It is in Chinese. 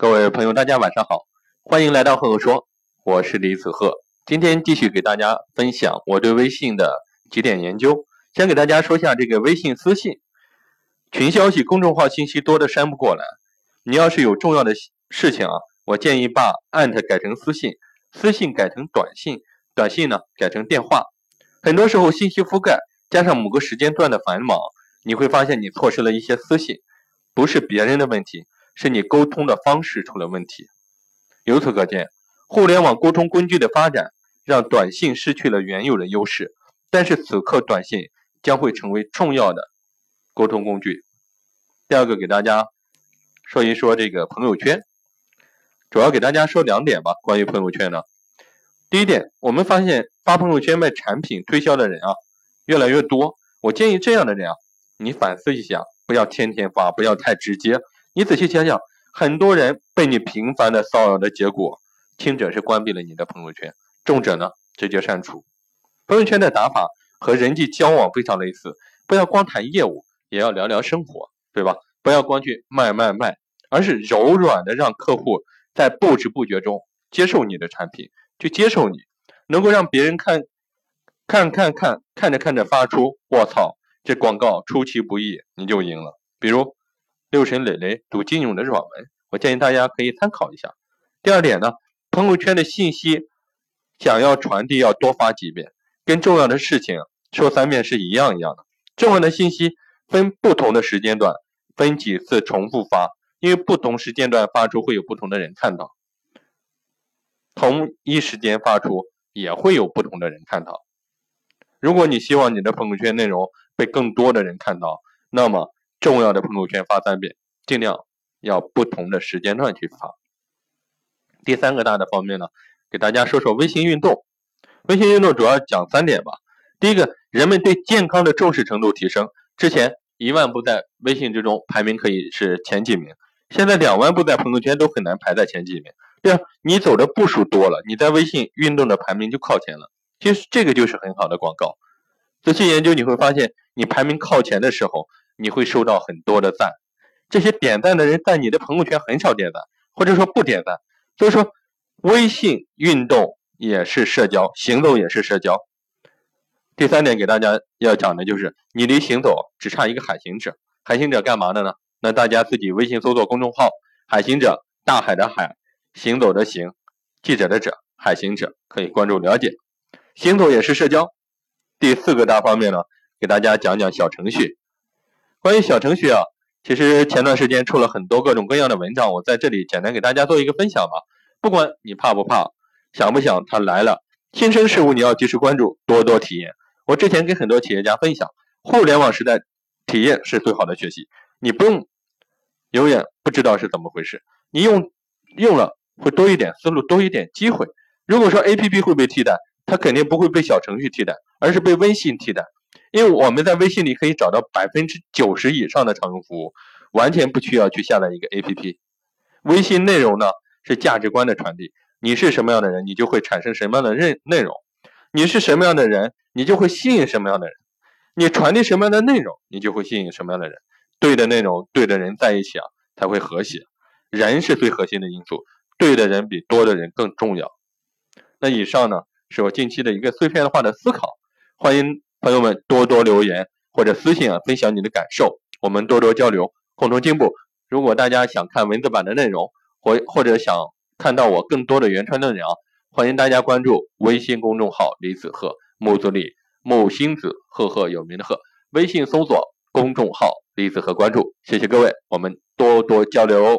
各位朋友，大家晚上好，欢迎来到赫赫说，我是李子赫。今天继续给大家分享我对微信的几点研究。先给大家说下这个微信私信群消息，公众号信息多的删不过来。你要是有重要的事情啊，我建议把艾特改成私信，私信改成短信，短信呢改成电话。很多时候信息覆盖加上某个时间段的繁忙，你会发现你错失了一些私信，不是别人的问题。是你沟通的方式出了问题。由此可见，互联网沟通工具的发展让短信失去了原有的优势。但是此刻，短信将会成为重要的沟通工具。第二个，给大家说一说这个朋友圈，主要给大家说两点吧。关于朋友圈呢，第一点，我们发现发朋友圈卖产品推销的人啊越来越多。我建议这样的人啊，你反思一下，不要天天发，不要太直接。你仔细想想，很多人被你频繁的骚扰的结果，轻者是关闭了你的朋友圈，重者呢直接删除。朋友圈的打法和人际交往非常类似，不要光谈业务，也要聊聊生活，对吧？不要光去卖卖卖，而是柔软的让客户在不知不觉中接受你的产品，去接受你，能够让别人看，看看看看着看着发出“我操，这广告出其不意”，你就赢了。比如。六神磊磊读金庸的软文，我建议大家可以参考一下。第二点呢，朋友圈的信息想要传递，要多发几遍，跟重要的事情说三遍是一样一样的。重要的信息分不同的时间段，分几次重复发，因为不同时间段发出会有不同的人看到，同一时间发出也会有不同的人看到。如果你希望你的朋友圈内容被更多的人看到，那么。重要的朋友圈发三遍，尽量要不同的时间段去发。第三个大的方面呢，给大家说说微信运动。微信运动主要讲三点吧。第一个，人们对健康的重视程度提升。之前一万步在微信之中排名可以是前几名，现在两万步在朋友圈都很难排在前几名。第二，你走的步数多了，你在微信运动的排名就靠前了。其实这个就是很好的广告。仔细研究你会发现，你排名靠前的时候。你会收到很多的赞，这些点赞的人在你的朋友圈很少点赞，或者说不点赞。所以说，微信运动也是社交，行走也是社交。第三点给大家要讲的就是，你离行走只差一个海行者。海行者干嘛的呢？那大家自己微信搜索公众号“海行者”，大海的海，行走的行，记者的者，海行者可以关注了解。行走也是社交。第四个大方面呢，给大家讲讲小程序。关于小程序啊，其实前段时间出了很多各种各样的文章，我在这里简单给大家做一个分享吧。不管你怕不怕，想不想，它来了，新生事物你要及时关注，多多体验。我之前跟很多企业家分享，互联网时代体验是最好的学习，你不用永远不知道是怎么回事，你用用了会多一点思路，多一点机会。如果说 APP 会被替代，它肯定不会被小程序替代，而是被微信替代。因为我们在微信里可以找到百分之九十以上的常用服务，完全不需要去下载一个 APP。微信内容呢是价值观的传递，你是什么样的人，你就会产生什么样的内内容；你是什么样的人，你就会吸引什么样的人；你传递什么样的内容，你就会吸引什么样的人。对的内容，对的人在一起啊，才会和谐。人是最核心的因素，对的人比多的人更重要。那以上呢是我近期的一个碎片化的思考，欢迎。朋友们多多留言或者私信啊，分享你的感受，我们多多交流，共同进步。如果大家想看文字版的内容，或或者想看到我更多的原创内容，欢迎大家关注微信公众号李子鹤木子李木星子赫赫有名的赫，微信搜索公众号李子鹤关注，谢谢各位，我们多多交流。